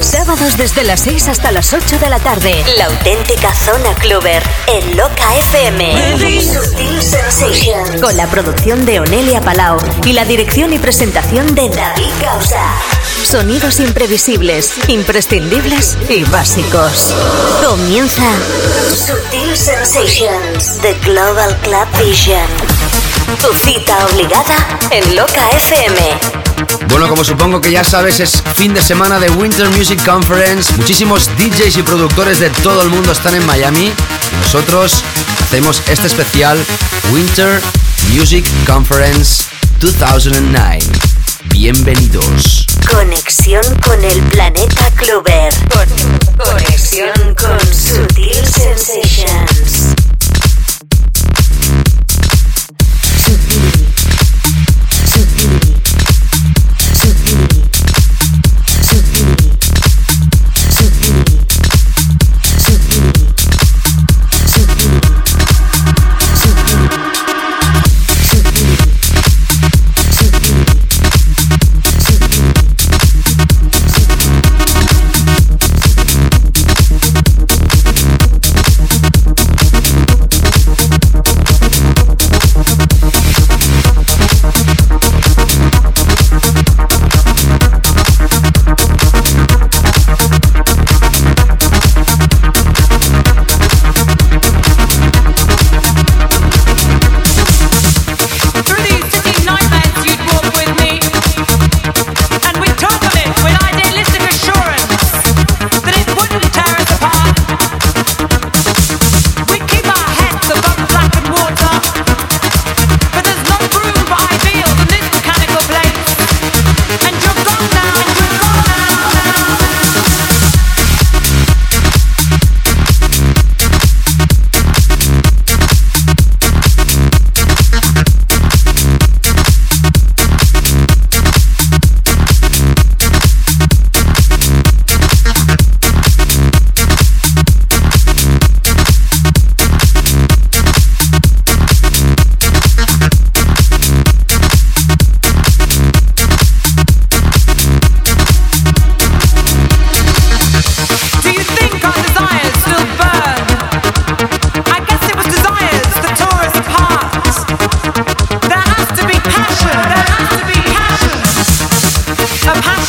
Sábados desde las 6 hasta las 8 de la tarde. La auténtica zona cluber en Loca FM. Sutil Sensations. Con la producción de Onelia Palau y la dirección y presentación de David Causa. Sonidos imprevisibles, imprescindibles y básicos. Comienza Sutil Sensations, The Global Club Vision. Tu cita obligada en Loca FM. Bueno, como supongo que ya sabes, es fin de semana de Winter Music Conference. Muchísimos DJs y productores de todo el mundo están en Miami. Nosotros hacemos este especial Winter Music Conference 2009. Bienvenidos. Conexión con el planeta Clover. conexión con Sutil Sensations.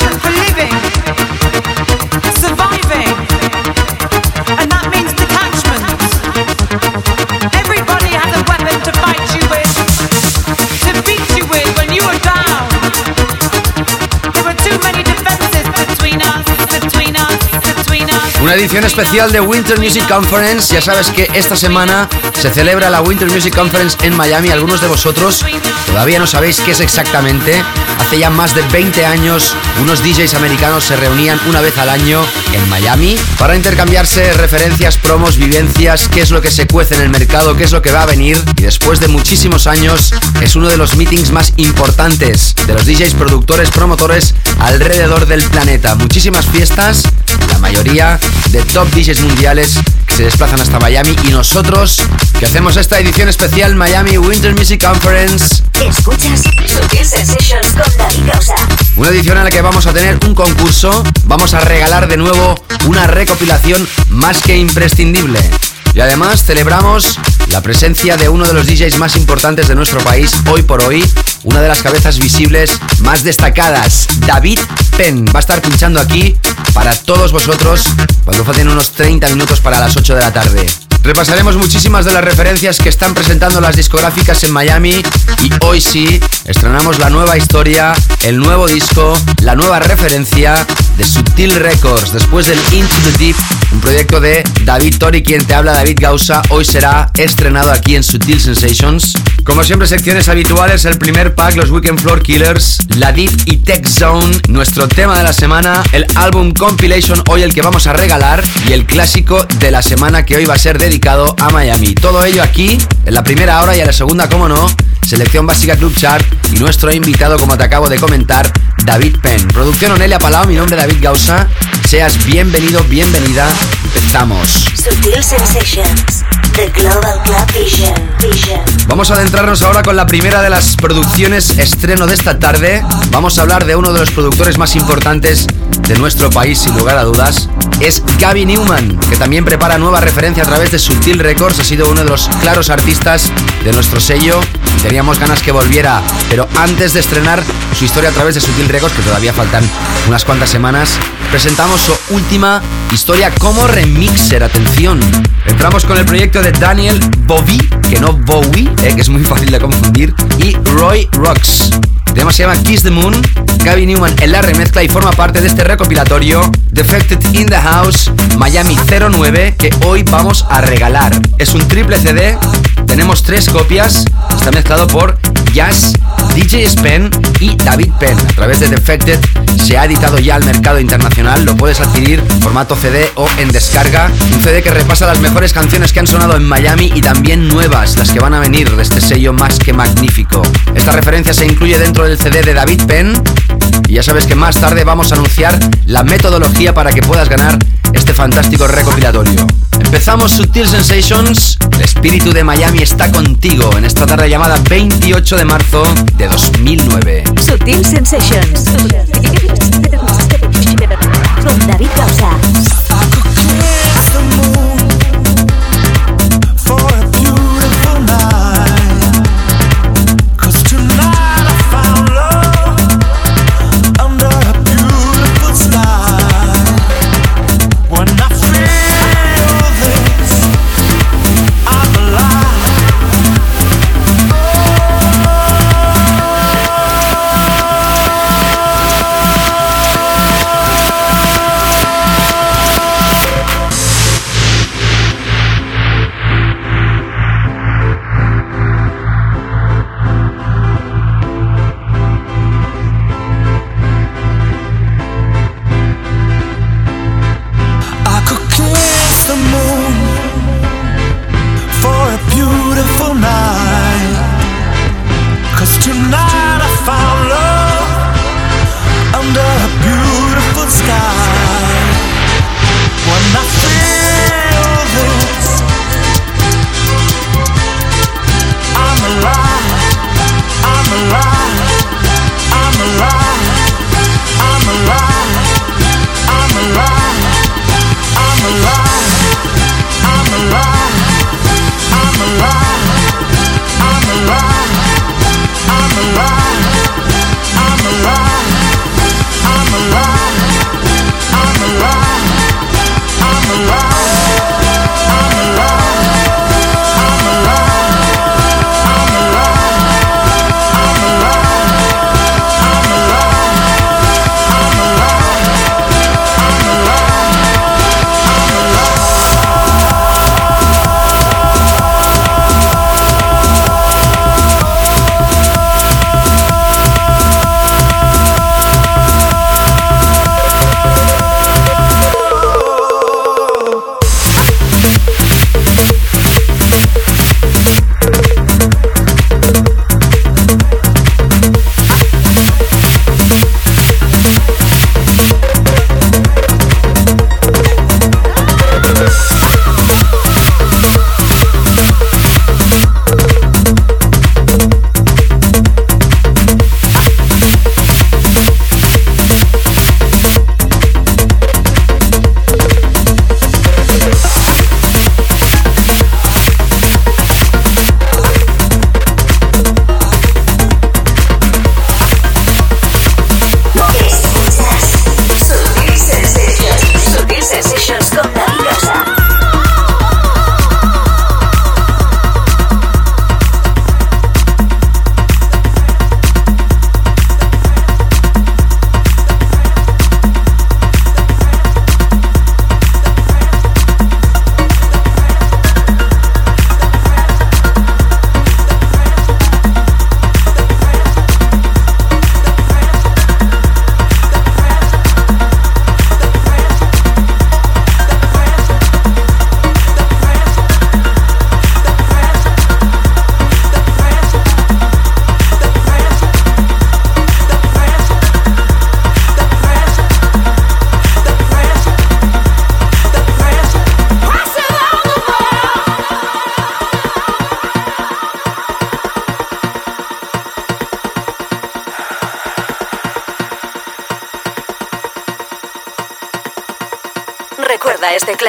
할래 edición especial de Winter Music Conference. Ya sabes que esta semana se celebra la Winter Music Conference en Miami. Algunos de vosotros todavía no sabéis qué es exactamente. Hace ya más de 20 años, unos DJs americanos se reunían una vez al año en Miami para intercambiarse referencias, promos, vivencias, qué es lo que se cuece en el mercado, qué es lo que va a venir. Y después de muchísimos años, es uno de los meetings más importantes de los DJs, productores, promotores alrededor del planeta. Muchísimas fiestas, la mayoría de top DJs mundiales que se desplazan hasta Miami y nosotros que hacemos esta edición especial Miami Winter Music Conference. Escuchas Sensations con David Una edición en la que vamos a tener un concurso, vamos a regalar de nuevo una recopilación más que imprescindible. Y además celebramos la presencia de uno de los DJs más importantes de nuestro país hoy por hoy, una de las cabezas visibles más destacadas, David Penn. Va a estar pinchando aquí para todos vosotros cuando falten unos 30 minutos para las 8 de la tarde. Repasaremos muchísimas de las referencias que están presentando las discográficas en Miami y hoy sí estrenamos la nueva historia, el nuevo disco, la nueva referencia de Sutil Records, después del Into the Deep, un proyecto de David Tori, quien te habla, David Gausa, hoy será estrenado aquí en Sutil Sensations. Como siempre, secciones habituales, el primer pack, los Weekend Floor Killers, la Deep y Tech Zone, nuestro tema de la semana, el álbum Compilation, hoy el que vamos a regalar, y el clásico de la semana que hoy va a ser dedicado a Miami. Todo ello aquí, en la primera hora y a la segunda, como no, selección básica Club Chart y nuestro invitado, como te acabo de comentar, David Penn. Producción Onelia Palau, mi nombre es David Gausa. Seas bienvenido, bienvenida. Empezamos. Vamos a adentrarnos ahora con la primera de las producciones estreno de esta tarde. Vamos a hablar de uno de los productores más importantes de nuestro país, sin lugar a dudas. Es Gaby Newman, que también prepara nueva referencia a través de Sutil Records. Ha sido uno de los claros artistas de nuestro sello. Teníamos ganas que volviera, pero antes de estrenar su historia a través de Sutil Records, que todavía faltan unas cuantas semanas, presentamos su última historia como remixer. Atención. Entramos con el proyecto de Daniel Bowie, que no Bowie, eh, que es muy fácil de confundir, y Roy Rocks. El tema se llama Kiss the Moon. Gaby Newman en la remezcla y forma parte de este recopilatorio Defected in the House Miami 09 que hoy vamos a regalar. Es un triple CD, tenemos tres copias, está mezclado por Jazz, DJ Spen y David Penn. A través de Defected se ha editado ya al mercado internacional, lo puedes adquirir en formato CD o en descarga. Un CD que repasa las mejores canciones que han sonado en Miami y también nuevas, las que van a venir de este sello más que magnífico. Esta referencia se incluye dentro del CD de David Penn y ya sabes que más tarde vamos a anunciar la metodología para que puedas ganar este fantástico recopilatorio. Empezamos Sutil Sensations. El espíritu de Miami está contigo en esta tarde llamada 28 de marzo de 2009. Sutil Sensations. Con David Causa.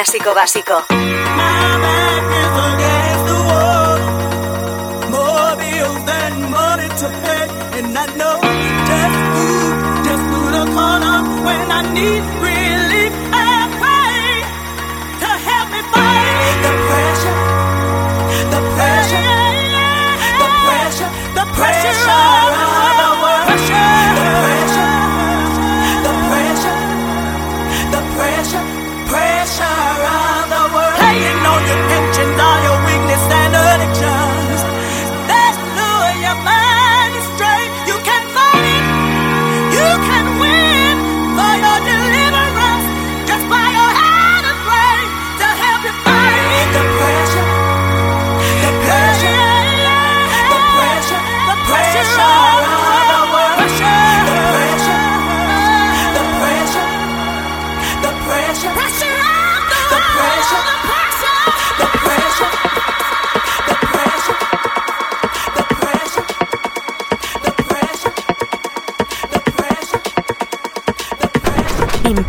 Clásico básico.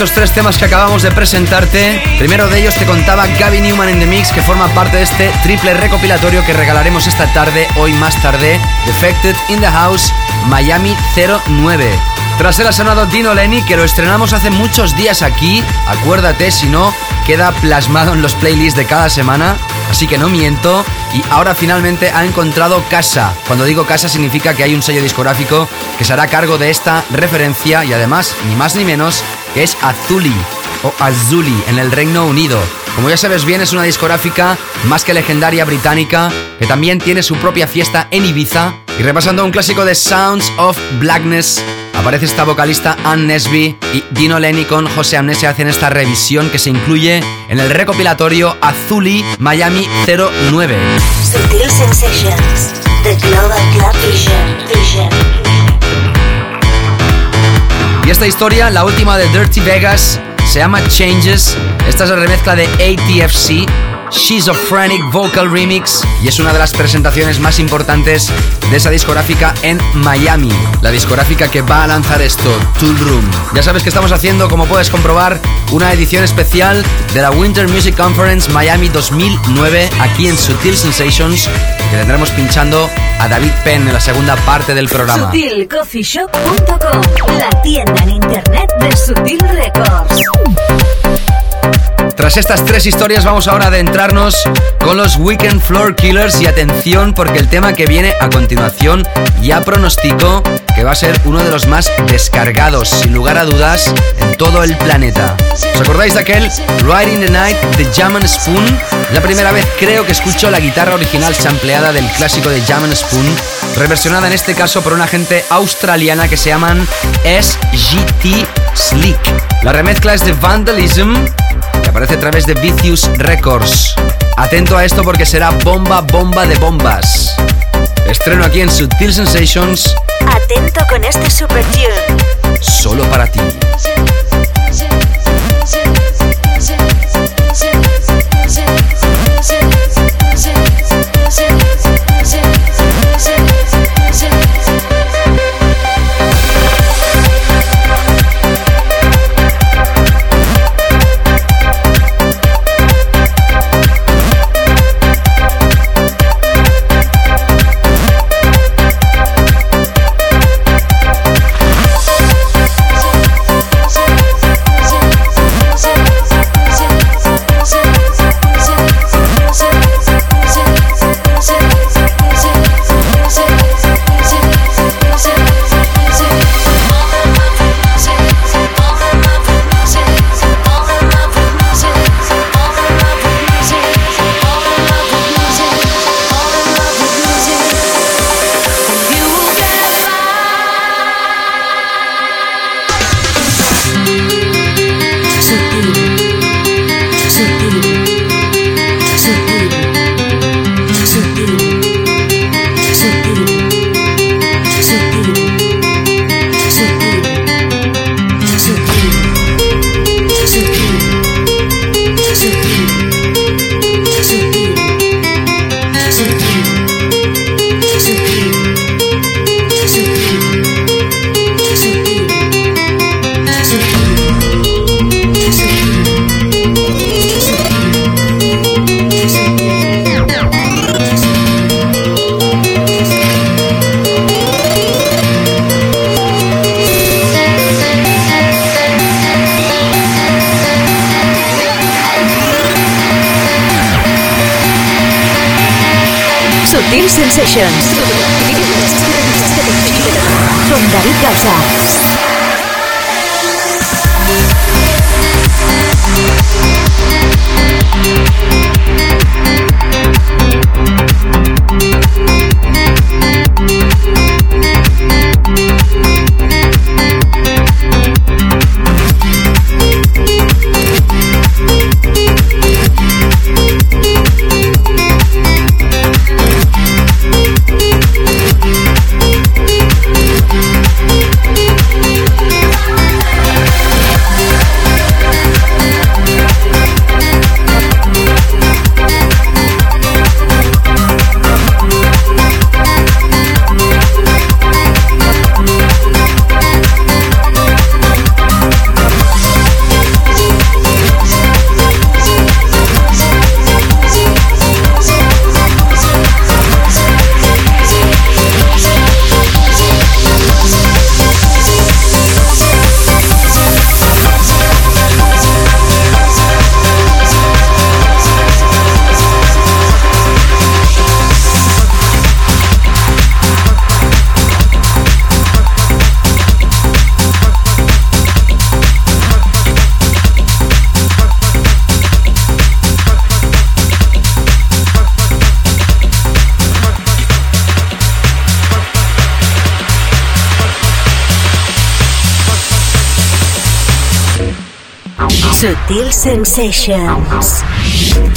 Estos tres temas que acabamos de presentarte. Primero de ellos te contaba Gaby Newman in the Mix, que forma parte de este triple recopilatorio que regalaremos esta tarde, hoy más tarde. Defected in the House, Miami 09. Tras él ha Dino Lenny, que lo estrenamos hace muchos días aquí. Acuérdate, si no, queda plasmado en los playlists de cada semana. Así que no miento. Y ahora finalmente ha encontrado casa. Cuando digo casa significa que hay un sello discográfico que se hará cargo de esta referencia y además, ni más ni menos, que es Azuli o Azuli en el Reino Unido. Como ya sabes bien, es una discográfica más que legendaria británica que también tiene su propia fiesta en Ibiza. Y repasando un clásico de Sounds of Blackness, aparece esta vocalista Anne Nesby y Dino Lenny con José Amnesia hacen esta revisión que se incluye en el recopilatorio Azuli Miami 09. Esta historia, la última de Dirty Vegas, se llama Changes. Esta es la remezcla de ATFC Schizophrenic Vocal Remix y es una de las presentaciones más importantes de esa discográfica en Miami. La discográfica que va a lanzar esto, Tool Room. Ya sabes que estamos haciendo, como puedes comprobar, una edición especial de la Winter Music Conference Miami 2009 aquí en Sutil Sensations que tendremos pinchando a David Penn en la segunda parte del programa. SutilCoffeeShop.com, la tienda en internet de Sutil Records. Tras estas tres historias vamos ahora a adentrarnos con los Weekend Floor Killers y atención porque el tema que viene a continuación ya pronostico que va a ser uno de los más descargados sin lugar a dudas en todo el planeta. ¿Os acordáis de aquel Riding the Night de Jam Spoon? La primera vez creo que escucho la guitarra original sampleada del clásico de Jam Spoon, reversionada en este caso por una gente australiana que se llaman SGT Slick. La remezcla es de Vandalism aparece a través de Vicious Records. Atento a esto porque será bomba, bomba de bombas. Estreno aquí en Sutil Sensations. Atento con este super tune. Solo para ti. Sutil Sensations.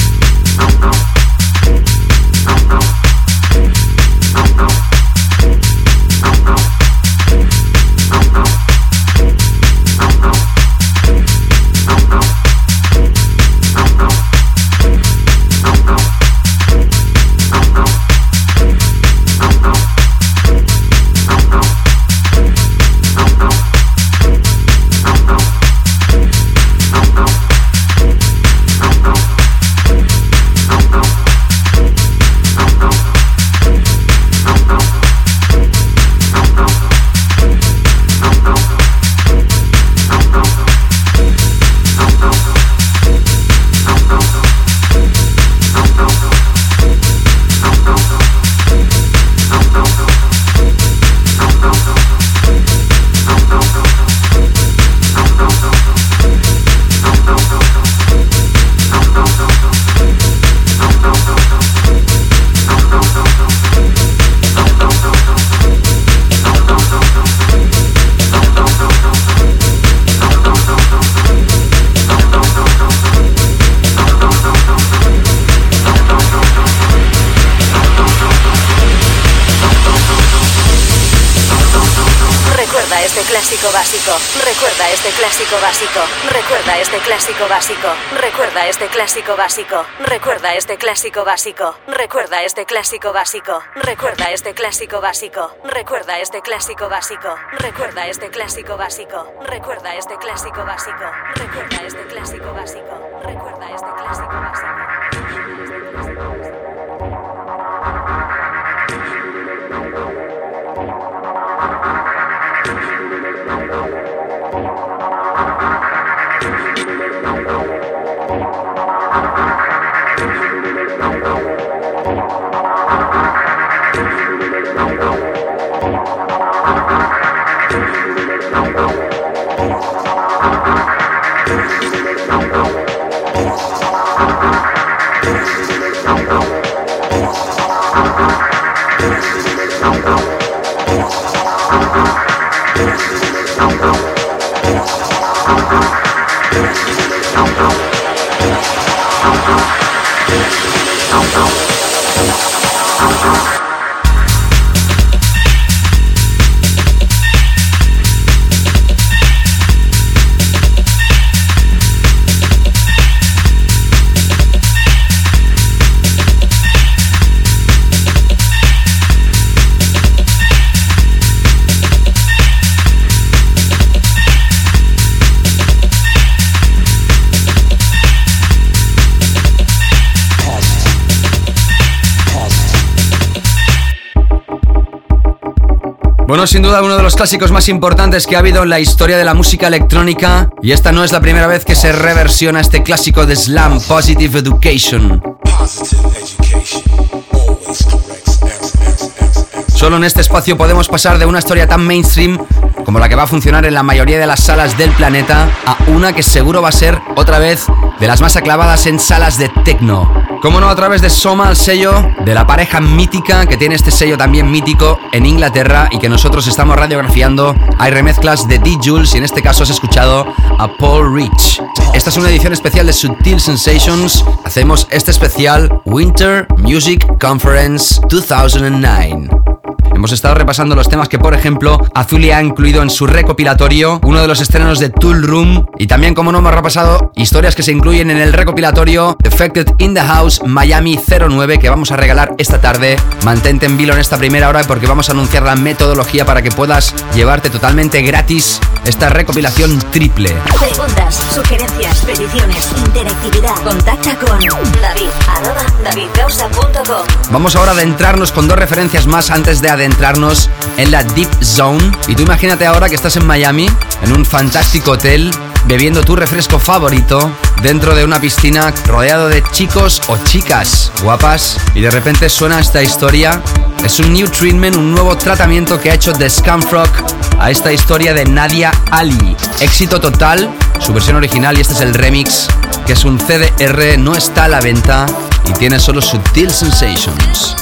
Clásico básico. Recuerda este clásico básico. Recuerda este clásico básico. Recuerda este clásico básico. Recuerda este clásico básico. Recuerda este clásico básico. Recuerda este clásico básico. Recuerda este clásico básico. Recuerda este clásico básico. Bueno, sin duda uno de los clásicos más importantes que ha habido en la historia de la música electrónica y esta no es la primera vez que se reversiona este clásico de Slam, Positive Education. Solo en este espacio podemos pasar de una historia tan mainstream como la que va a funcionar en la mayoría de las salas del planeta a una que seguro va a ser otra vez de las más aclavadas en salas de techno. Como no, a través de Soma, el sello de la pareja mítica que tiene este sello también mítico en Inglaterra y que nosotros estamos radiografiando. Hay remezclas de D. Jules y en este caso has escuchado a Paul Rich. Esta es una edición especial de Sutil Sensations. Hacemos este especial Winter Music Conference 2009. Hemos estado repasando los temas que, por ejemplo, Azuli ha incluido en su recopilatorio, uno de los estrenos de Tool Room, y también, como no, hemos repasado historias que se incluyen en el recopilatorio Defected in the House Miami 09 que vamos a regalar esta tarde. Mantente en vilo en esta primera hora porque vamos a anunciar la metodología para que puedas llevarte totalmente gratis esta recopilación triple. Preguntas, sugerencias, peticiones, interactividad. Contacta con David, Vamos ahora a adentrarnos con dos referencias más antes de adentrarnos en la Deep Zone. Y tú imagínate ahora que estás en Miami, en un fantástico hotel, bebiendo tu refresco favorito dentro de una piscina rodeado de chicos o chicas guapas y de repente suena esta historia. Es un new treatment, un nuevo tratamiento que ha hecho The Scumfrog a esta historia de Nadia Ali. Éxito total, su versión original y este es el remix, que es un CDR, no está a la venta y tiene solo Sutil Sensations.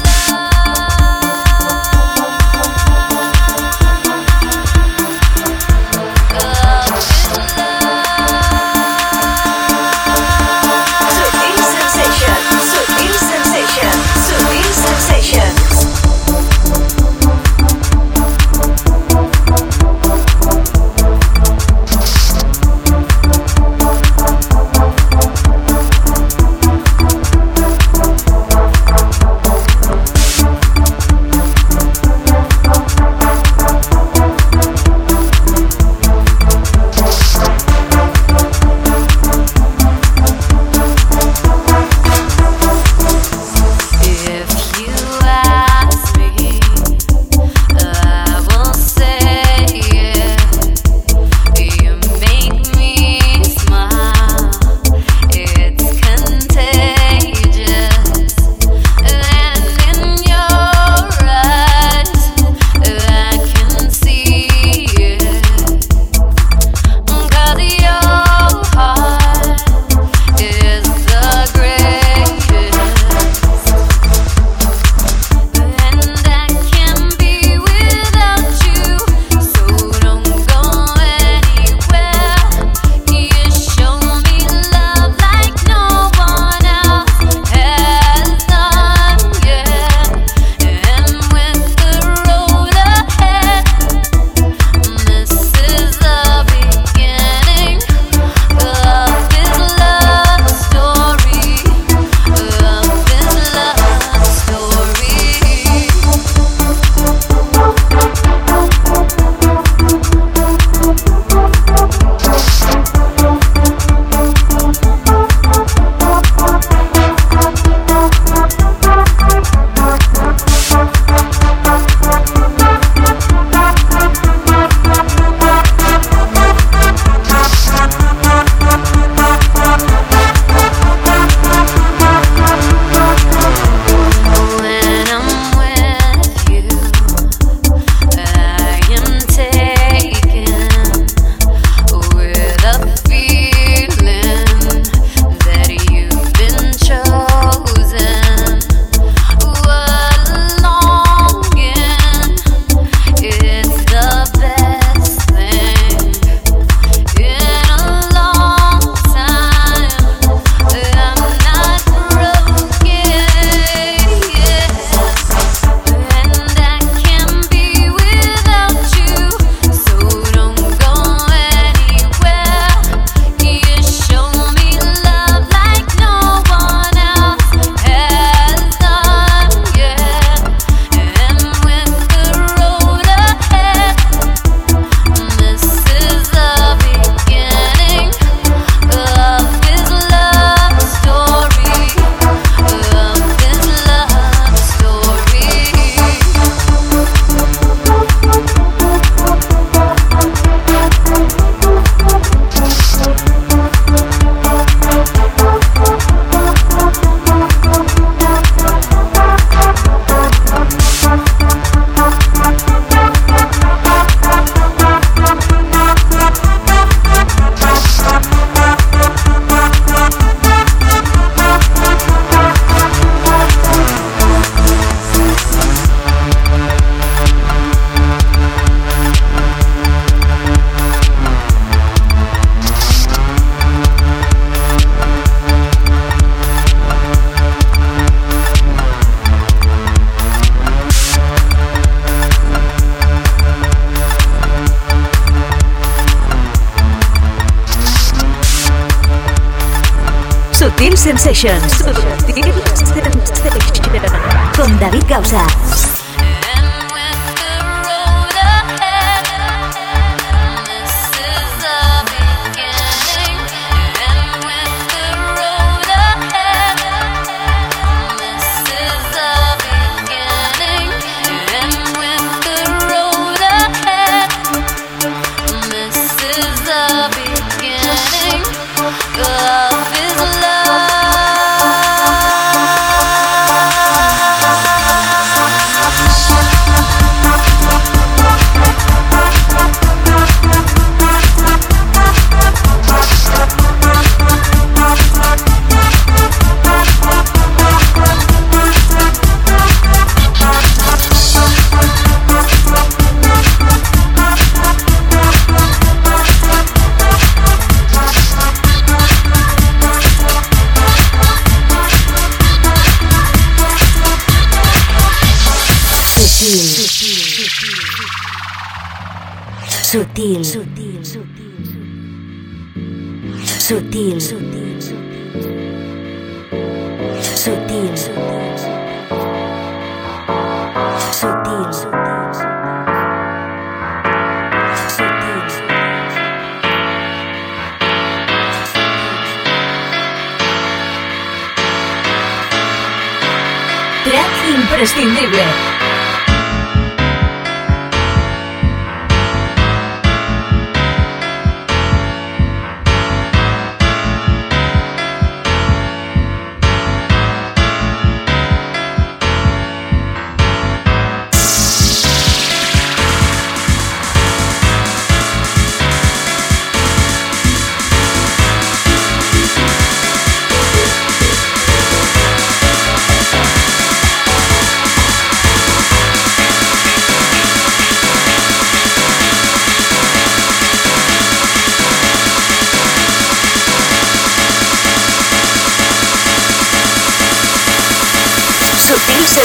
Sutil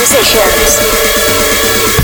sensations.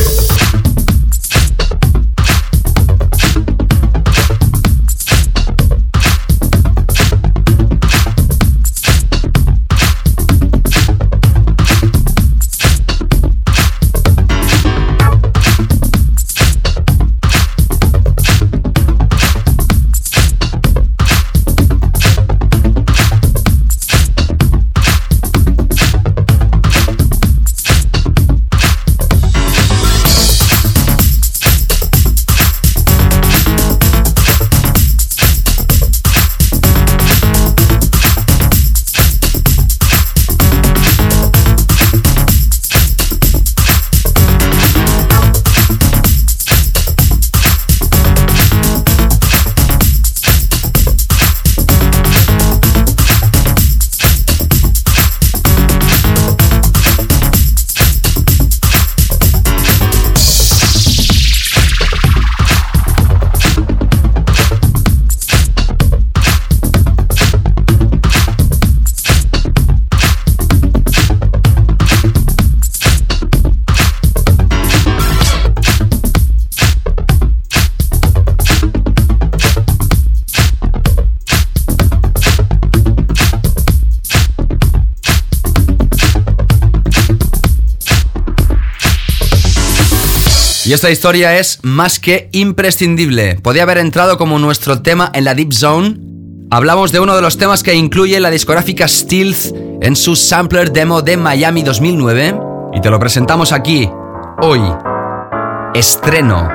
Y esta historia es más que imprescindible. Podía haber entrado como nuestro tema en la Deep Zone. Hablamos de uno de los temas que incluye la discográfica Stealth en su sampler demo de Miami 2009 y te lo presentamos aquí, hoy. Estreno.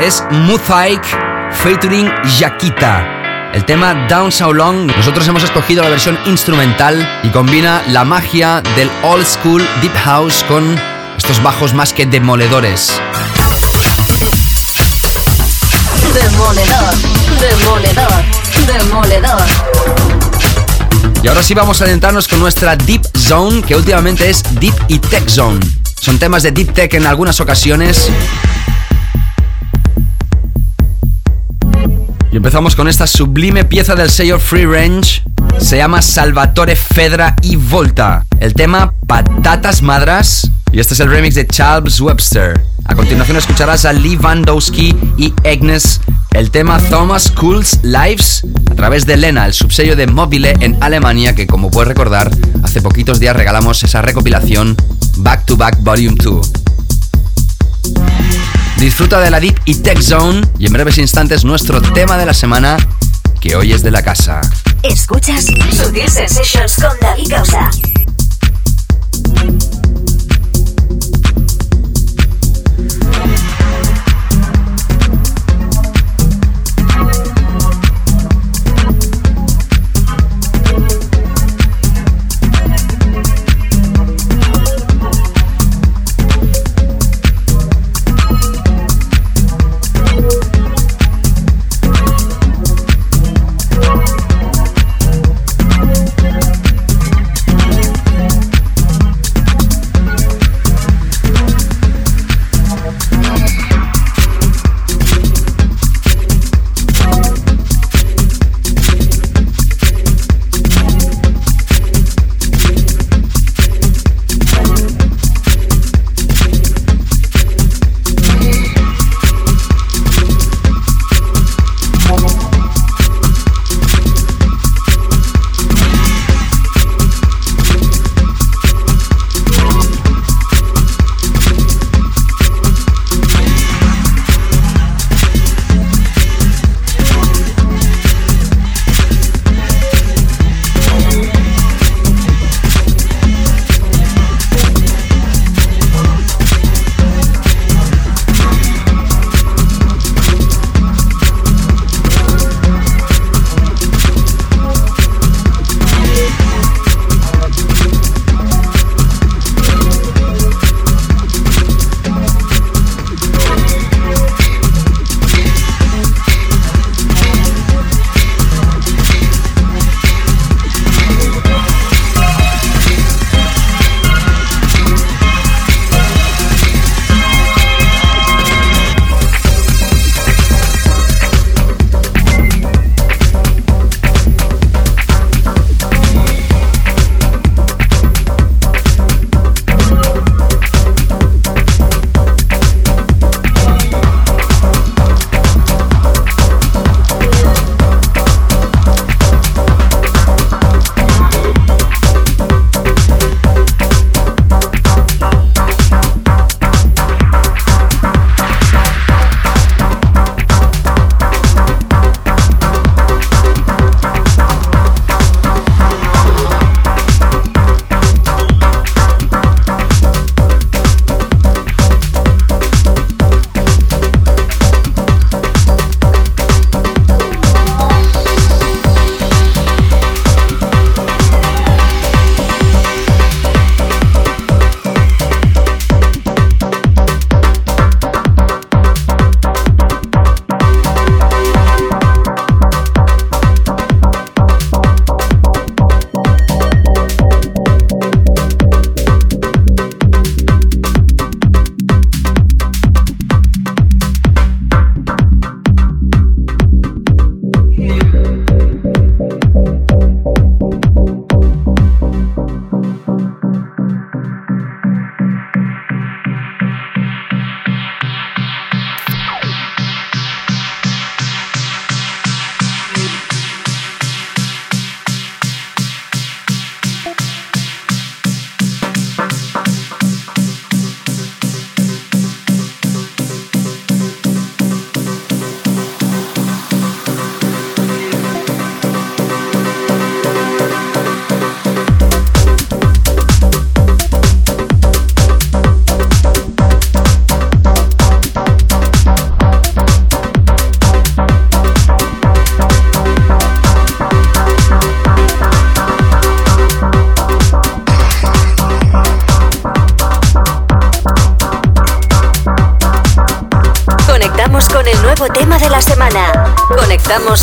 Es Muthaik featuring Yakita. El tema Down So Long, nosotros hemos escogido la versión instrumental y combina la magia del old school deep house con estos bajos más que demoledores. Demoledor, demoledor, demoledor. Y ahora sí vamos a adentrarnos con nuestra Deep Zone, que últimamente es Deep y Tech Zone. Son temas de Deep Tech en algunas ocasiones. Y empezamos con esta sublime pieza del sello Free Range. Se llama Salvatore Fedra y Volta. el tema Patatas Madras y este es el remix de Charles Webster. A continuación escucharás a Lee Vandowski y Agnes el tema Thomas Cools Lives a través de Lena, el subsello de Mobile en Alemania, que como puedes recordar, hace poquitos días regalamos esa recopilación Back to Back Volume 2. Disfruta de la Deep y Tech Zone y en breves instantes nuestro tema de la semana, que hoy es de la casa. Escuchas Sutil Sensations con David Causa.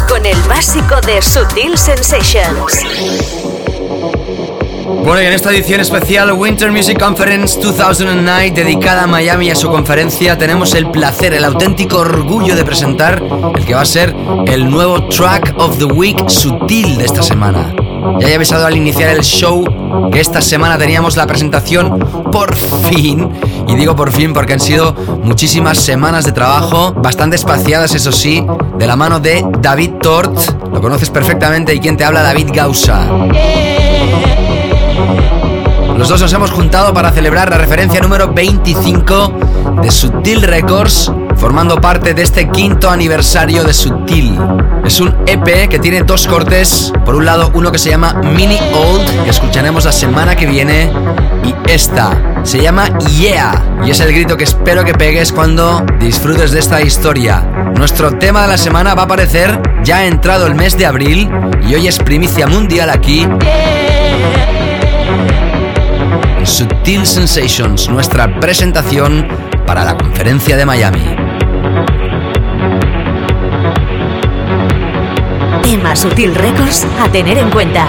Con el básico de Sutil Sensations. Bueno, y en esta edición especial Winter Music Conference 2009 dedicada a Miami y a su conferencia, tenemos el placer, el auténtico orgullo de presentar el que va a ser el nuevo Track of the Week Sutil de esta semana. Ya he avisado al iniciar el show que esta semana teníamos la presentación por fin. Y digo por fin porque han sido muchísimas semanas de trabajo, bastante espaciadas eso sí, de la mano de David Tort. Lo conoces perfectamente y quien te habla David Gausa. Los dos nos hemos juntado para celebrar la referencia número 25 de Sutil Records, formando parte de este quinto aniversario de Sutil. Es un EP que tiene dos cortes. Por un lado, uno que se llama Mini Old, que escucharemos la semana que viene, y esta se llama Yeah, y es el grito que espero que pegues cuando disfrutes de esta historia. Nuestro tema de la semana va a aparecer ya entrado el mes de abril y hoy es primicia mundial aquí. Sutil Sensations, nuestra presentación para la conferencia de Miami. Tema Sutil Records a tener en cuenta.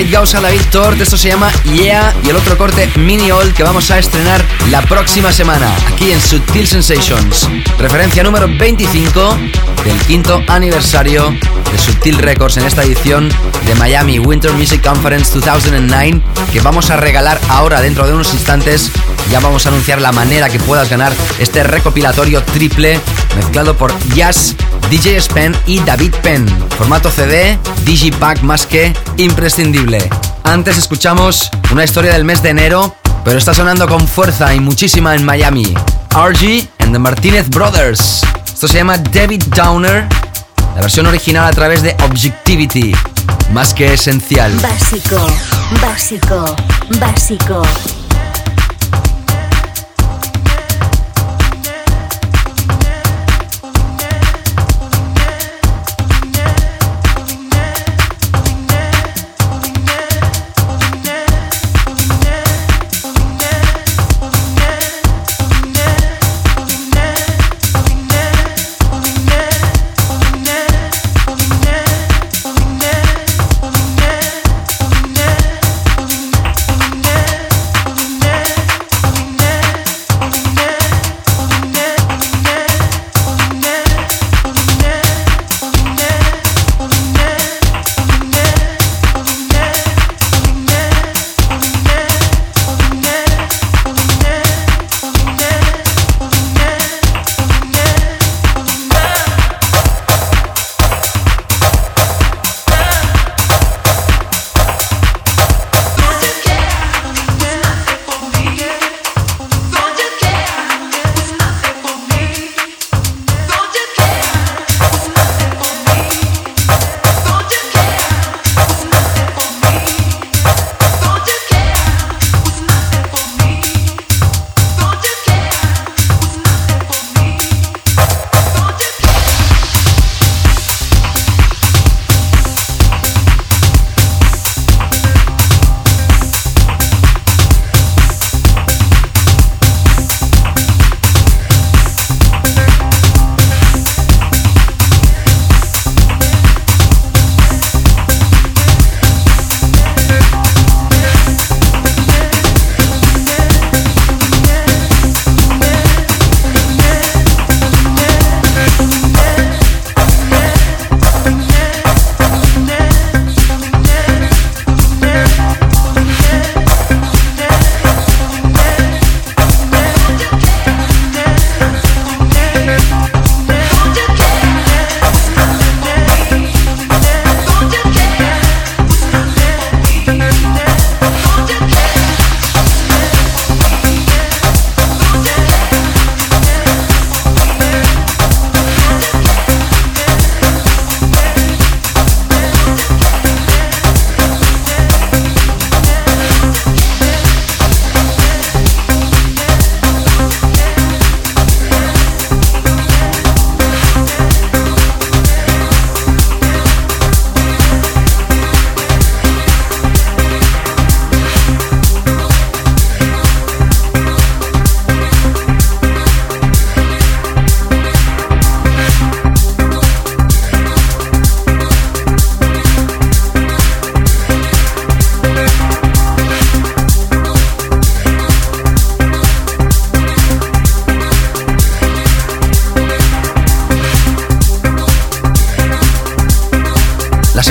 David Gausa, David Tort, esto se llama Yeah y el otro corte Mini Old que vamos a estrenar la próxima semana aquí en Sutil Sensations. Referencia número 25 del quinto aniversario de Sutil Records en esta edición de Miami Winter Music Conference 2009 que vamos a regalar ahora dentro de unos instantes. Ya vamos a anunciar la manera que puedas ganar este recopilatorio triple mezclado por Jazz, DJ Spen y David Penn. Formato CD, Digipack más que imprescindible. Antes escuchamos una historia del mes de enero, pero está sonando con fuerza y muchísima en Miami. RG and the Martinez Brothers. Esto se llama David Downer la versión original a través de Objectivity. Más que esencial. Básico, básico, básico.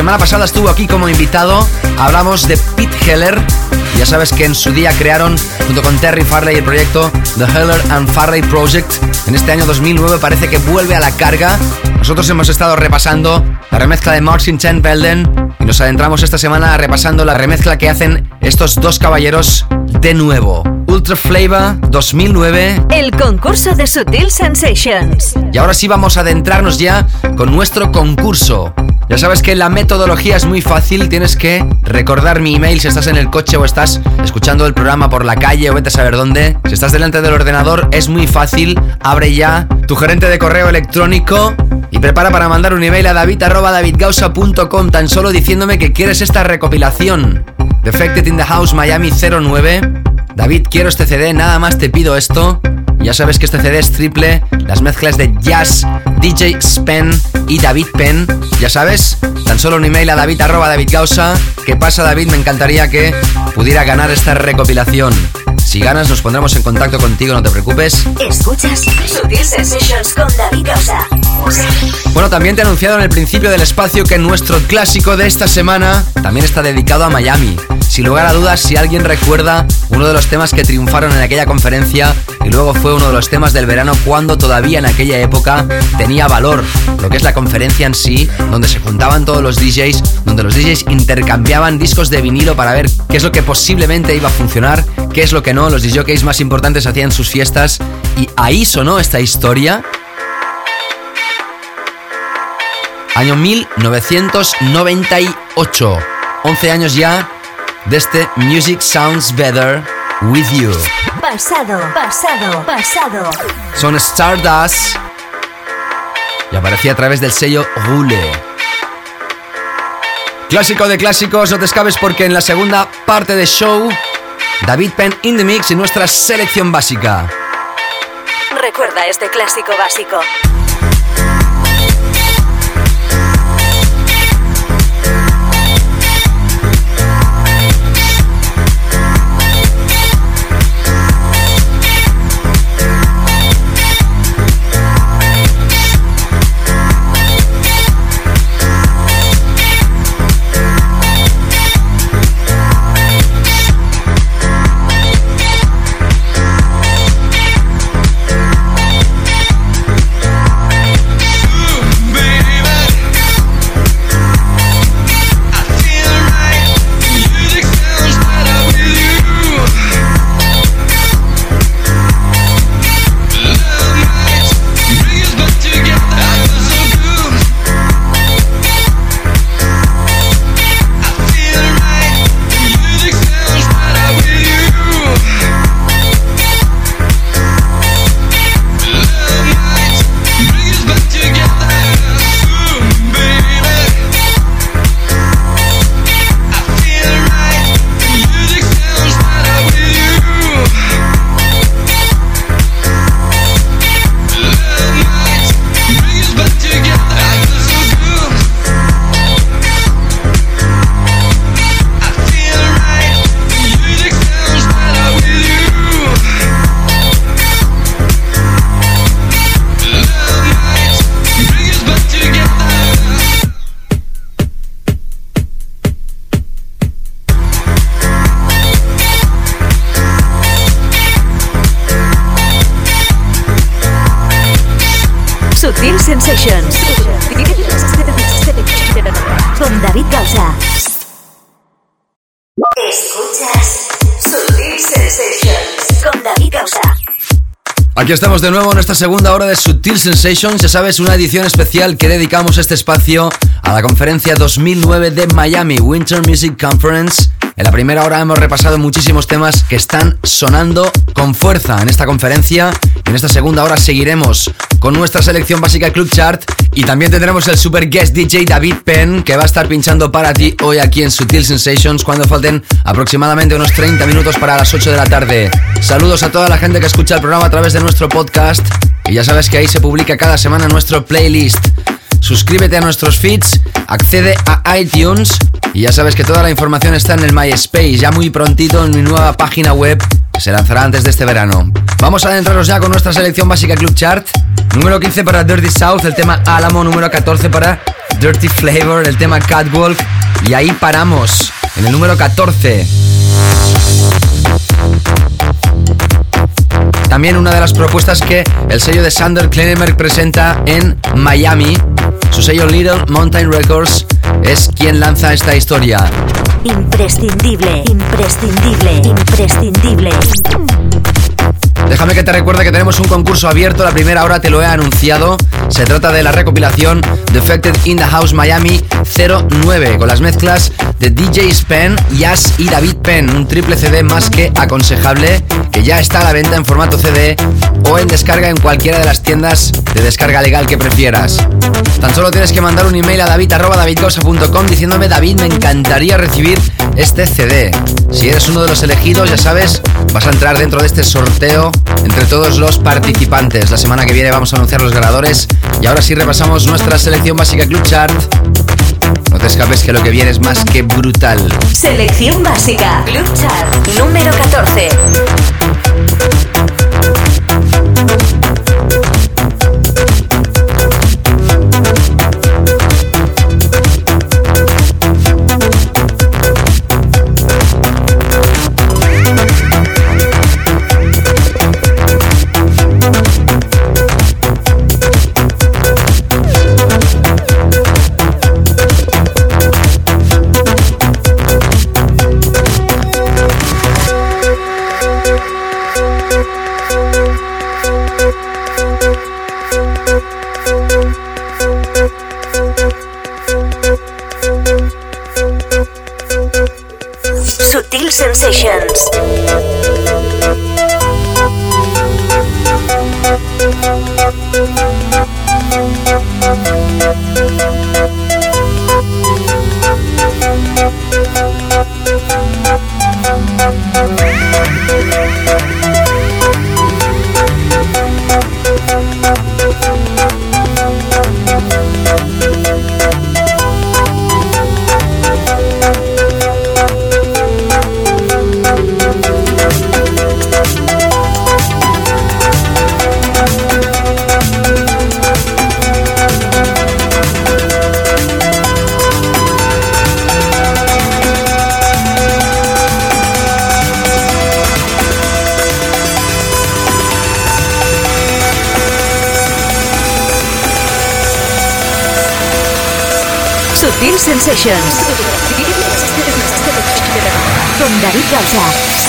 Semana pasada estuvo aquí como invitado. Hablamos de Pete Heller. Ya sabes que en su día crearon, junto con Terry Farley, el proyecto The Heller and Farley Project. En este año 2009 parece que vuelve a la carga. Nosotros hemos estado repasando la remezcla de Martin Chen Belden y nos adentramos esta semana repasando la remezcla que hacen estos dos caballeros de nuevo. Ultra Flavor 2009. El concurso de Sutil Sensations. Y ahora sí vamos a adentrarnos ya con nuestro concurso. Ya sabes que la metodología es muy fácil, tienes que recordar mi email si estás en el coche o estás escuchando el programa por la calle o vete a saber dónde. Si estás delante del ordenador es muy fácil, abre ya tu gerente de correo electrónico y prepara para mandar un email a david.davidgausa.com tan solo diciéndome que quieres esta recopilación. Defected in the House Miami 09. David, quiero este CD, nada más te pido esto. Ya sabes que este CD es triple, las mezclas de Jazz, DJ Spen y David Penn. Ya sabes, tan solo un email a david David Gausa. ¿Qué pasa David? Me encantaría que pudiera ganar esta recopilación. Si ganas nos pondremos en contacto contigo, no te preocupes. Escuchas Sutil Sensations con David Gausa. Bueno, también te he anunciado en el principio del espacio que nuestro clásico de esta semana también está dedicado a Miami. Sin lugar a dudas, si alguien recuerda uno de los temas que triunfaron en aquella conferencia y luego fue uno de los temas del verano cuando todavía en aquella época tenía valor lo que es la conferencia en sí, donde se juntaban todos los DJs, donde los DJs intercambiaban discos de vinilo para ver qué es lo que posiblemente iba a funcionar, qué es lo que no, los DJs más importantes hacían sus fiestas y ahí sonó esta historia Año 1998. 11 años ya de este Music Sounds Better With You. Pasado, pasado, pasado. Son Stardust y aparecía a través del sello Rule. Clásico de clásicos, no te escapes porque en la segunda parte del show, David Penn in the mix y nuestra selección básica. Recuerda este clásico básico. Aquí estamos de nuevo en esta segunda hora de Sutil Sensations. Ya sabes, una edición especial que dedicamos este espacio a la conferencia 2009 de Miami Winter Music Conference en la primera hora hemos repasado muchísimos temas que están sonando con fuerza en esta conferencia. En esta segunda hora seguiremos con nuestra selección básica Club Chart y también tendremos el super guest DJ David Penn que va a estar pinchando para ti hoy aquí en Sutil Sensations cuando falten aproximadamente unos 30 minutos para las 8 de la tarde. Saludos a toda la gente que escucha el programa a través de nuestro podcast y ya sabes que ahí se publica cada semana nuestro playlist. Suscríbete a nuestros feeds, accede a iTunes y ya sabes que toda la información está en el MySpace, ya muy prontito en mi nueva página web que se lanzará antes de este verano. Vamos a adentrarnos ya con nuestra selección básica Club Chart. Número 15 para Dirty South, el tema Alamo. Número 14 para Dirty Flavor, el tema Catwalk. Y ahí paramos, en el número 14. También una de las propuestas que el sello de Sander Kleineberg presenta en Miami. Su sello Little Mountain Records es quien lanza esta historia. Imprescindible, imprescindible, imprescindible. Déjame que te recuerde que tenemos un concurso abierto, la primera hora te lo he anunciado. Se trata de la recopilación Defected in the House Miami 09 con las mezclas de DJ Spen, Yas y David Penn, un triple CD más que aconsejable que ya está a la venta en formato CD o en descarga en cualquiera de las tiendas de descarga legal que prefieras. Tan solo tienes que mandar un email a david.davidgosa.com diciéndome David, me encantaría recibir este CD. Si eres uno de los elegidos, ya sabes, vas a entrar dentro de este sorteo entre todos los participantes. La semana que viene vamos a anunciar los ganadores y ahora sí repasamos nuestra selección básica Club Chart. No te escapes que lo que viene es más que brutal. Selección básica Club Chart número 14. Sensations. Sensations. Con David número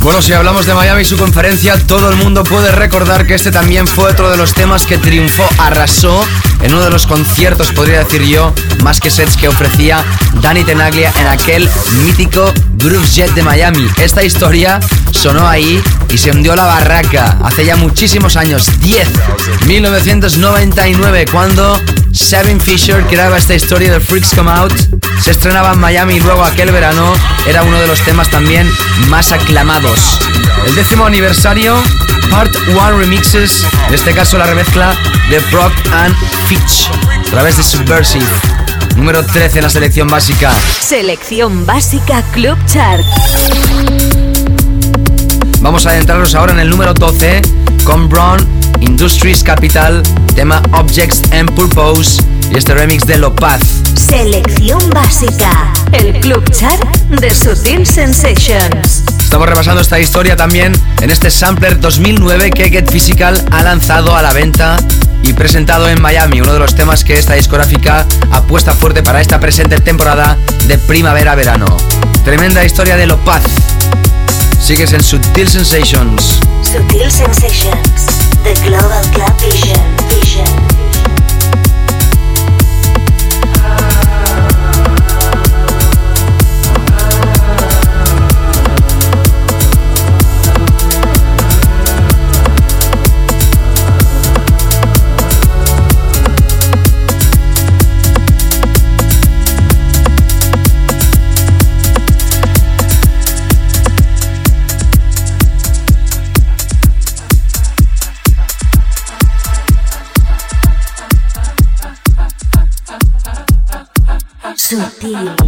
Bueno, si hablamos de Miami y su conferencia, todo el mundo puede recordar que este también fue otro de los temas que triunfó, arrasó en uno de los conciertos, podría decir yo, más que sets que ofrecía Danny Tenaglia en aquel mítico Groove Jet de Miami. Esta historia sonó ahí y se hundió la barraca hace ya muchísimos años, 10, 1999, cuando Seven Fisher creaba esta historia de Freaks Come Out. Se estrenaba en Miami y luego aquel verano era uno de los temas también más aclamados. El décimo aniversario, Part One Remixes, en este caso la remezcla de Brock and Fitch, a través de Subversive. Número 13 en la selección básica. Selección básica Club Chart. Vamos a adentrarnos ahora en el número 12 con Brown Industries Capital, tema Objects and Purpose y este remix de Lopaz. Selección básica, el club chart de Sutil Sensations. Estamos repasando esta historia también en este sampler 2009 que Get Physical ha lanzado a la venta y presentado en Miami, uno de los temas que esta discográfica apuesta fuerte para esta presente temporada de primavera-verano. Tremenda historia de Lopaz. Sigues en Sutil Sensations. Sutil Sensations, The Global Club Vision. Vision. 这地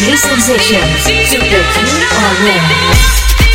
exclusive sessions to get you aware.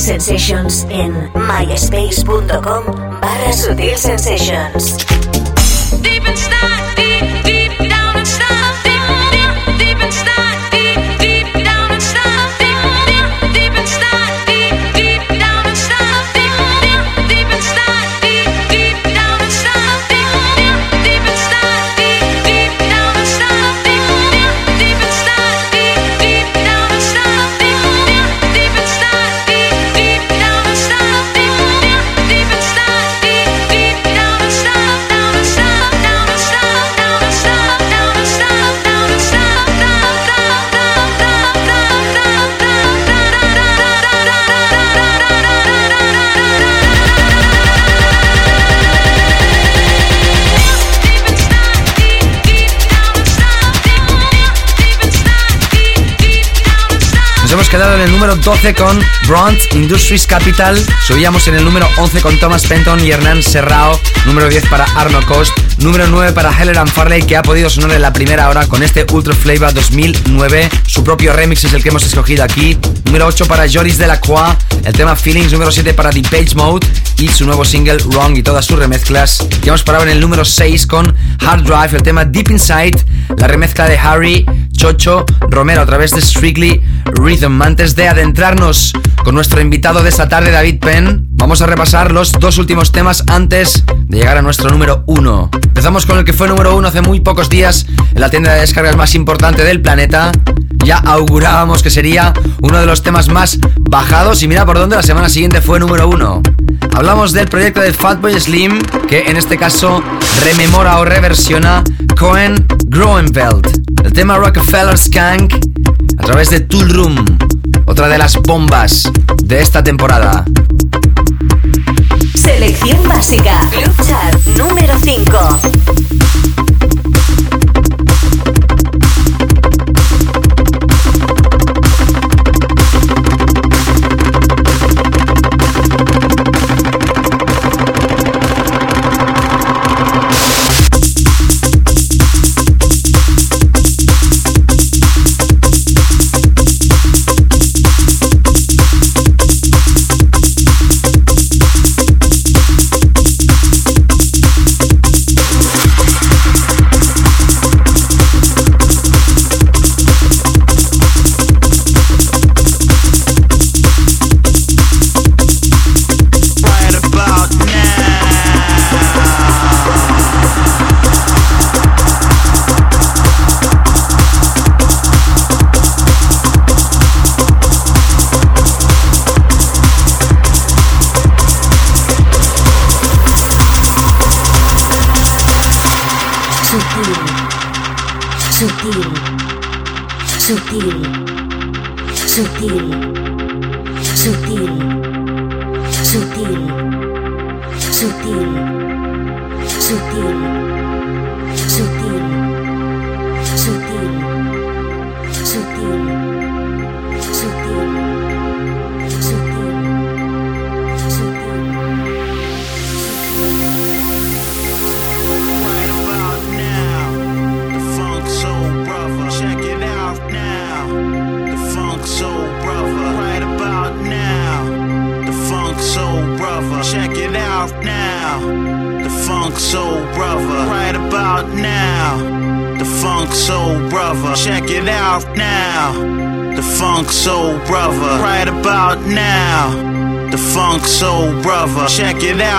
Sensations en myspace.com barra Sutil Sensations. Número 12 con Brunt Industries Capital. Subíamos en el número 11 con Thomas Penton y Hernán Serrao. Número 10 para Arno Cost. Número 9 para Heller and Farley, que ha podido sonar en la primera hora con este Ultra Flavor 2009. Su propio remix es el que hemos escogido aquí. Número 8 para Joris Delacroix. El tema Feelings. Número 7 para The Page Mode. Y su nuevo single Wrong y todas sus remezclas. Ya hemos parado en el número 6 con Hard Drive. El tema Deep Inside. La remezcla de Harry Chocho Romero a través de Strictly Rhythm. Antes de adentrarnos con nuestro invitado de esta tarde, David Penn, vamos a repasar los dos últimos temas antes de llegar a nuestro número uno. Empezamos con el que fue número uno hace muy pocos días en la tienda de descargas más importante del planeta. Ya augurábamos que sería uno de los temas más bajados y mira por dónde la semana siguiente fue número uno. Hablamos del proyecto de Fatboy Slim, que en este caso rememora o reversiona Cohen Groenveld. El tema Rockefeller Skank a través de Tool Room, otra de las bombas de esta temporada. Selección básica, Club Chart número 5.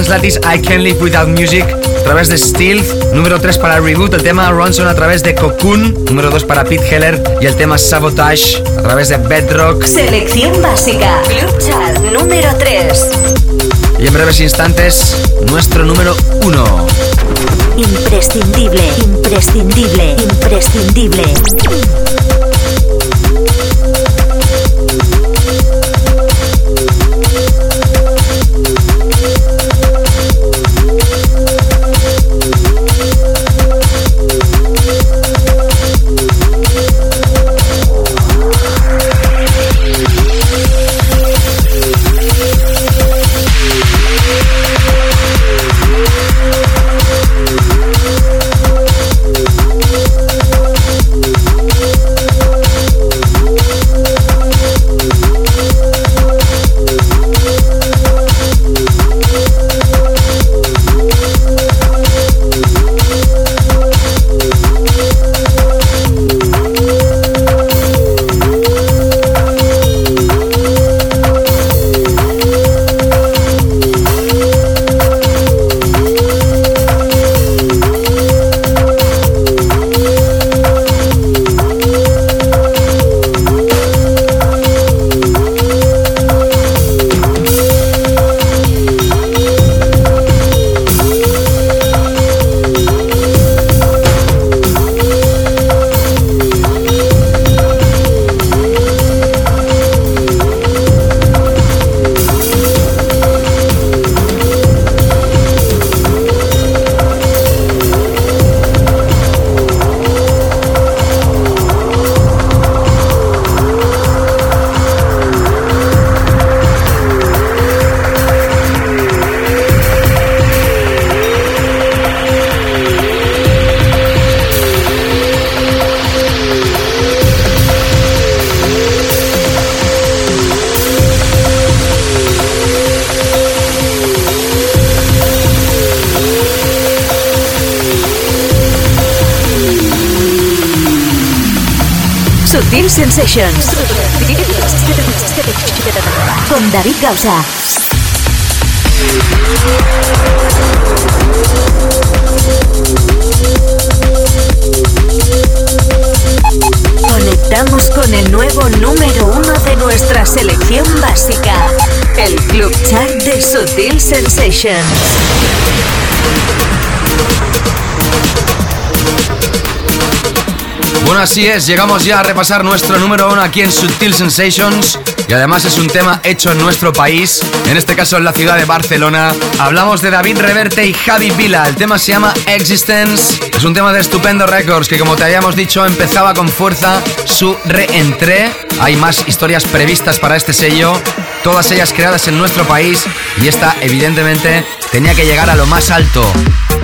Translatis, I Can't Live Without Music a través de Stealth. Número 3 para Reboot, el tema Ronson a través de Cocoon. Número 2 para Pete Heller y el tema Sabotage a través de Bedrock. Selección básica, Club Chart número 3. Y en breves instantes, nuestro número 1. Imprescindible, imprescindible, imprescindible. Con David Gausa. Conectamos con el nuevo número uno de nuestra selección básica, el Club Chat de Sutil Sensations. Bueno, así es, llegamos ya a repasar nuestro número uno aquí en Subtil Sensations y además es un tema hecho en nuestro país, en este caso en la ciudad de Barcelona. Hablamos de David Reverte y Javi Vila, el tema se llama Existence, es un tema de Estupendo Records que como te habíamos dicho empezaba con fuerza su reentré. Hay más historias previstas para este sello, todas ellas creadas en nuestro país y esta evidentemente tenía que llegar a lo más alto.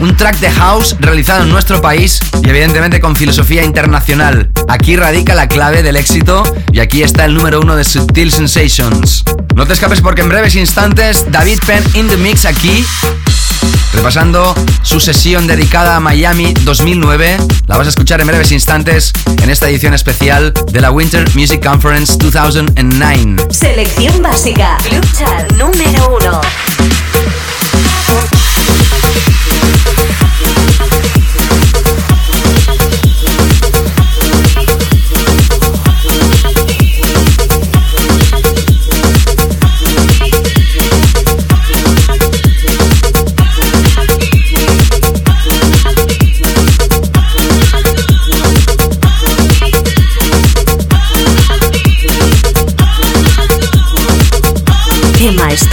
Un track de house realizado en nuestro país y evidentemente con filosofía internacional. Aquí radica la clave del éxito y aquí está el número uno de Subtil Sensations. No te escapes porque en breves instantes David Penn in the mix aquí repasando su sesión dedicada a Miami 2009. La vas a escuchar en breves instantes en esta edición especial de la Winter Music Conference 2009. Selección básica, lucha número uno.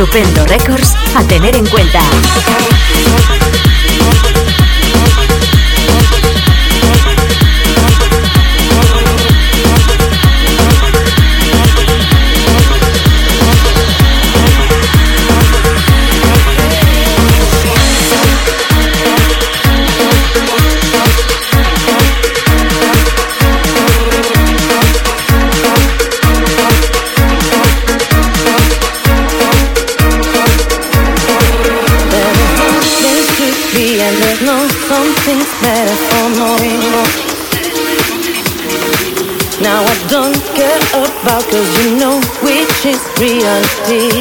Estupendo Records a tener en cuenta. honesty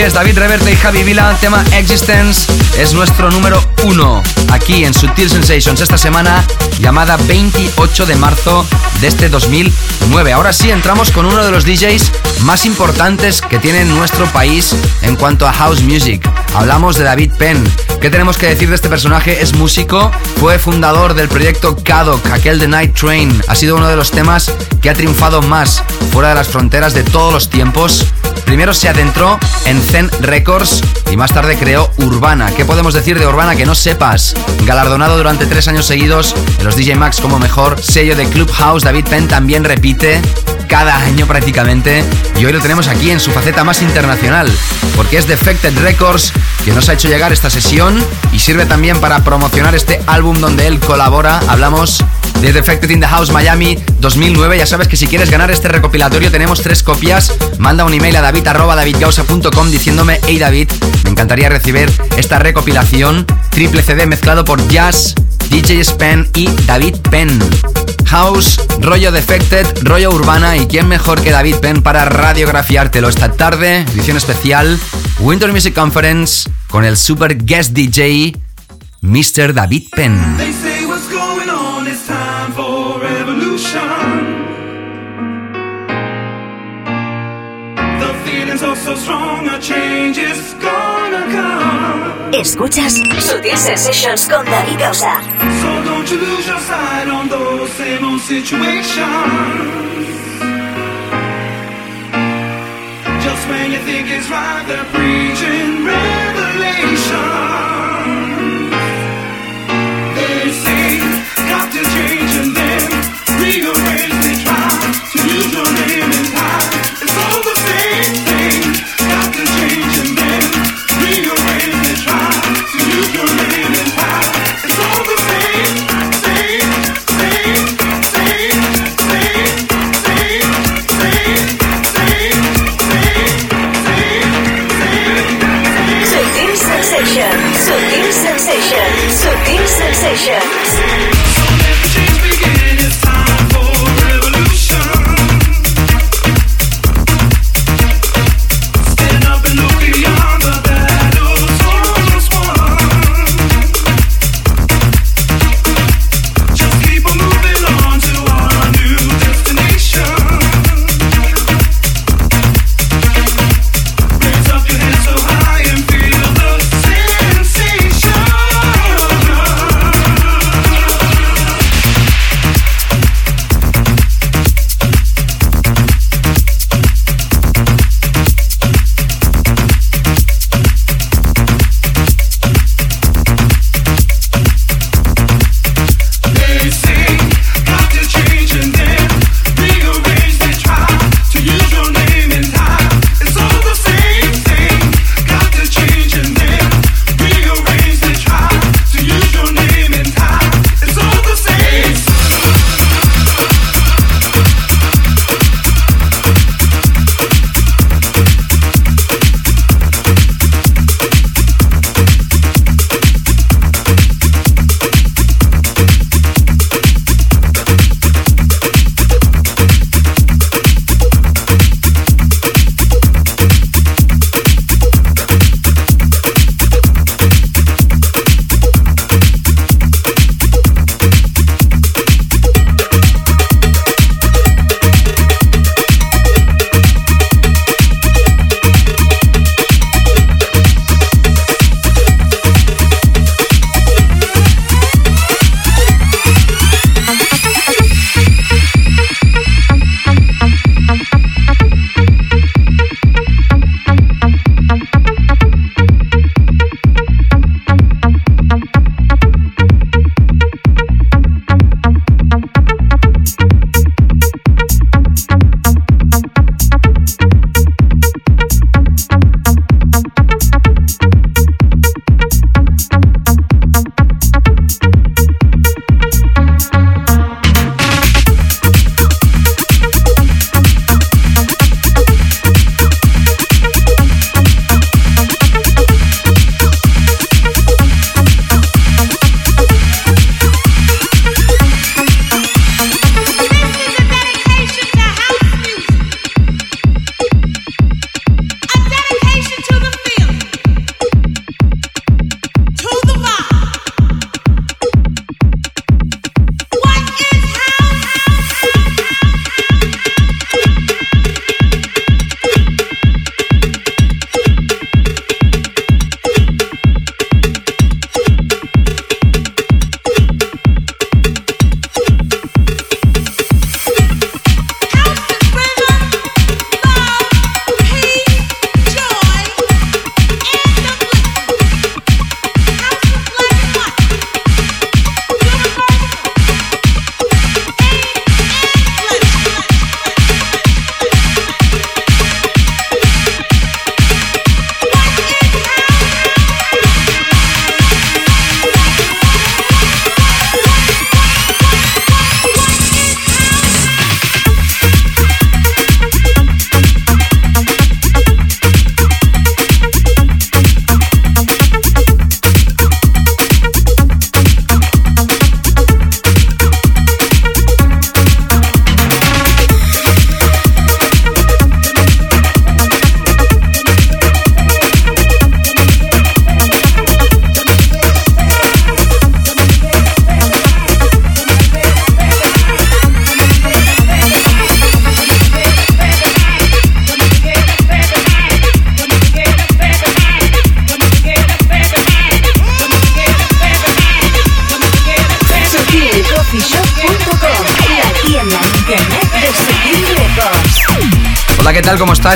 Es, David Reverte y Javi Vila, tema Existence, es nuestro número uno aquí en Sutil Sensations esta semana, llamada 28 de marzo de este 2009. Ahora sí, entramos con uno de los DJs más importantes que tiene nuestro país en cuanto a house music. Hablamos de David Penn. ¿Qué tenemos que decir de este personaje? Es músico, fue fundador del proyecto Kadok, aquel de Night Train. Ha sido uno de los temas que ha triunfado más fuera de las fronteras de todos los tiempos. Primero se adentró en Zen Records y más tarde creó Urbana. ¿Qué podemos decir de Urbana que no sepas? Galardonado durante tres años seguidos en los DJ Max como mejor sello de Clubhouse, David Penn también repite cada año prácticamente y hoy lo tenemos aquí en su faceta más internacional porque es Defected Records que nos ha hecho llegar esta sesión y sirve también para promocionar este álbum donde él colabora. Hablamos de Defected in the House Miami 2009. Ya sabes que si quieres ganar este recopilatorio tenemos tres copias. Manda un email a david.davidgausa.com diciéndome, hey David, me encantaría recibir esta recopilación triple CD mezclado por Jazz, DJ Spen y David Penn. House, rollo Defected, rollo urbana y quién mejor que David Penn para radiografiártelo esta tarde, edición especial, Winter Music Conference con el super guest DJ Mr. David Penn. Escuchas Sutil Sensations con David Gausa. Don't you lose your sight on those same old situations. Just when you think it's right, they're preaching revelation.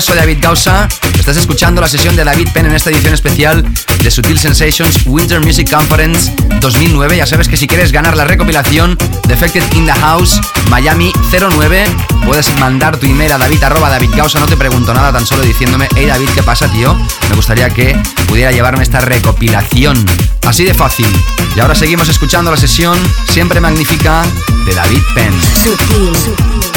Soy David Gausa. Estás escuchando la sesión de David Penn en esta edición especial de Sutil Sensations Winter Music Conference 2009. Ya sabes que si quieres ganar la recopilación Defected in the House Miami 09, puedes mandar tu email a david David Gausa. No te pregunto nada, tan solo diciéndome, hey David, ¿qué pasa, tío? Me gustaría que pudiera llevarme esta recopilación. Así de fácil. Y ahora seguimos escuchando la sesión siempre magnífica de David Penn. Sutil.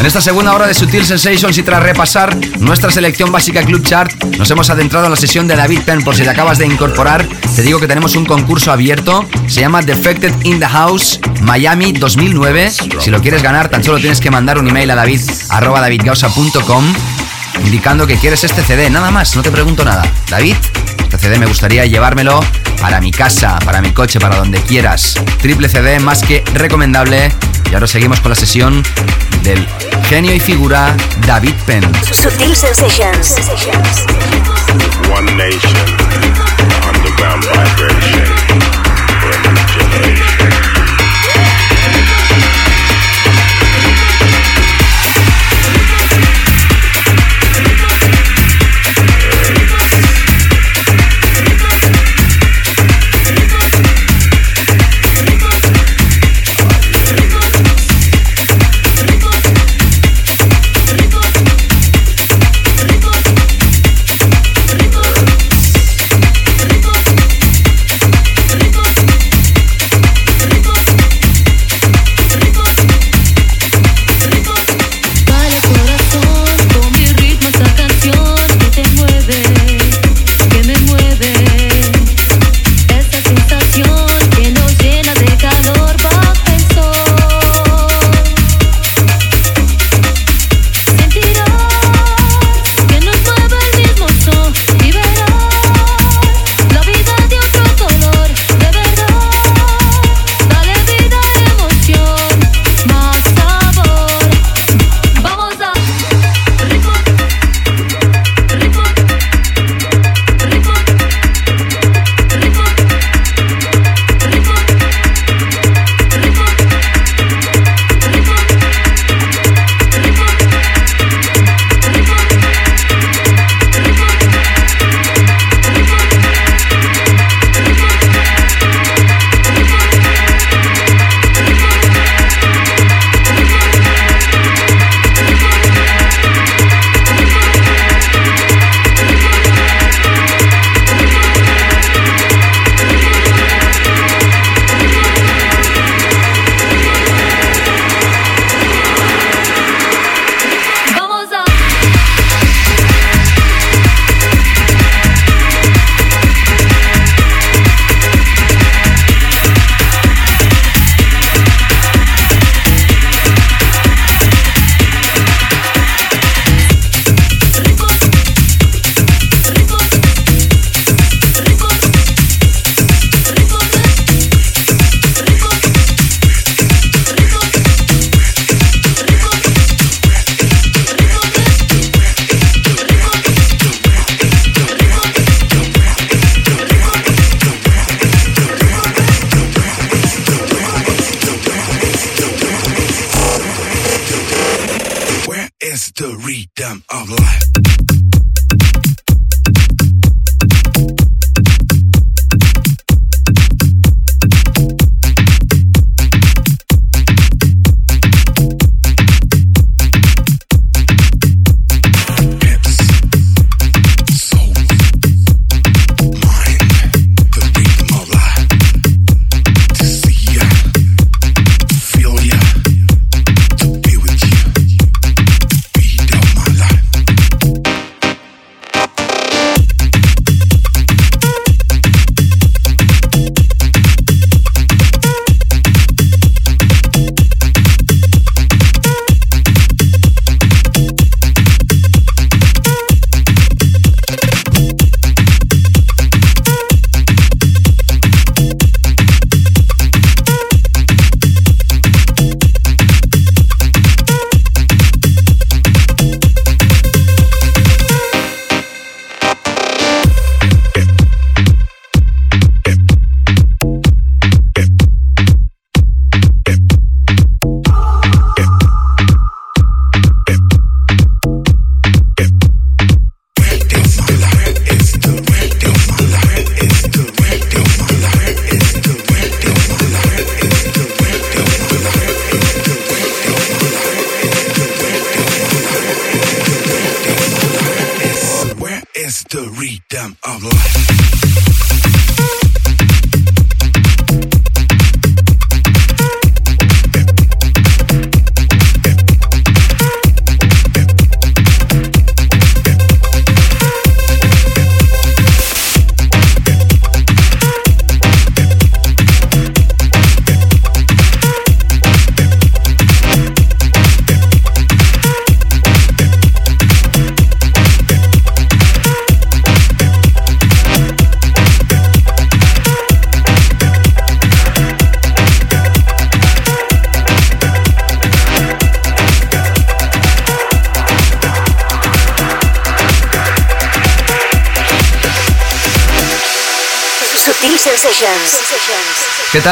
En esta segunda hora de Sutil Sensations y tras repasar nuestra selección básica Club Chart, nos hemos adentrado en la sesión de David Penn. Por si te acabas de incorporar, te digo que tenemos un concurso abierto. Se llama Defected in the House Miami 2009. Si lo quieres ganar, tan solo tienes que mandar un email a david indicando que quieres este CD. Nada más, no te pregunto nada. David, este CD me gustaría llevármelo para mi casa, para mi coche, para donde quieras. Triple CD más que recomendable. Y ahora seguimos con la sesión del genio y figura David Penn. Sutil Sensations. One nation, underground vibration,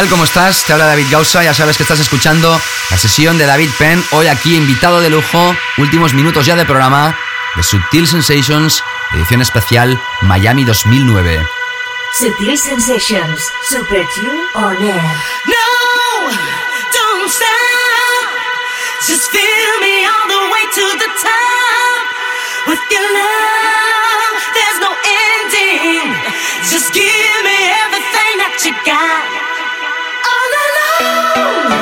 tal? ¿Cómo estás? Te habla David Gausa. Ya sabes que estás escuchando la sesión de David Penn. Hoy aquí invitado de lujo. Últimos minutos ya de programa de Subtil Sensations, edición especial Miami 2009. Subtil Sensations, Super Tune on air. No, don't stop. Just feel me all the way to the top. With your love, there's no ending. Just give me everything that you got. Hasta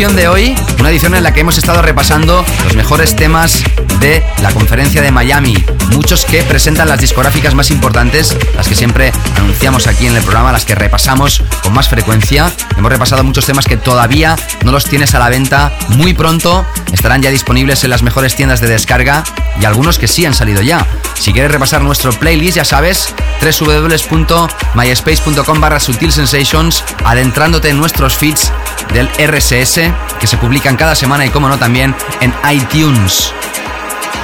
edición de hoy, una edición en la que hemos estado repasando los mejores temas de la conferencia de Miami. Muchos que presentan las discográficas más importantes, las que siempre anunciamos aquí en el programa, las que repasamos con más frecuencia. Hemos repasado muchos temas que todavía no los tienes a la venta. Muy pronto estarán ya disponibles en las mejores tiendas de descarga y algunos que sí han salido ya. Si quieres repasar nuestro playlist, ya sabes, www.myspace.com barra Sensations, adentrándote en nuestros feeds del RSS, que se publican cada semana y como no también en iTunes.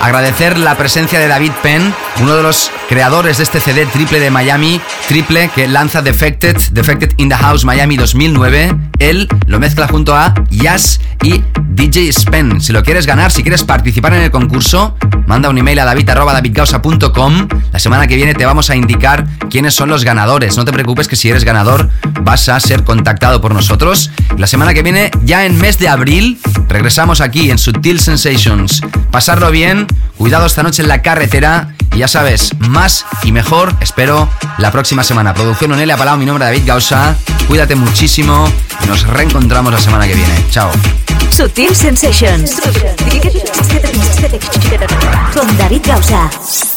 Agradecer la presencia de David Penn, uno de los creadores de este CD triple de Miami, triple que lanza Defected, Defected in the House Miami 2009. Él lo mezcla junto a Yas y DJ Spen. Si lo quieres ganar, si quieres participar en el concurso, manda un email a david.davidgausa.com. La semana que viene te vamos a indicar quiénes son los ganadores. No te preocupes que si eres ganador vas a ser contactado por nosotros. La semana que viene, ya en mes de abril, regresamos aquí en Sutil Sensations. Pasarlo bien, cuidado esta noche en la carretera. Y ya sabes, más y mejor, espero, la próxima semana. Producción Onelia Palau, mi nombre es David Gausa. Cuídate muchísimo y nos reencontramos la semana que viene. Chao. Sutil Sensations. Con David Gausa.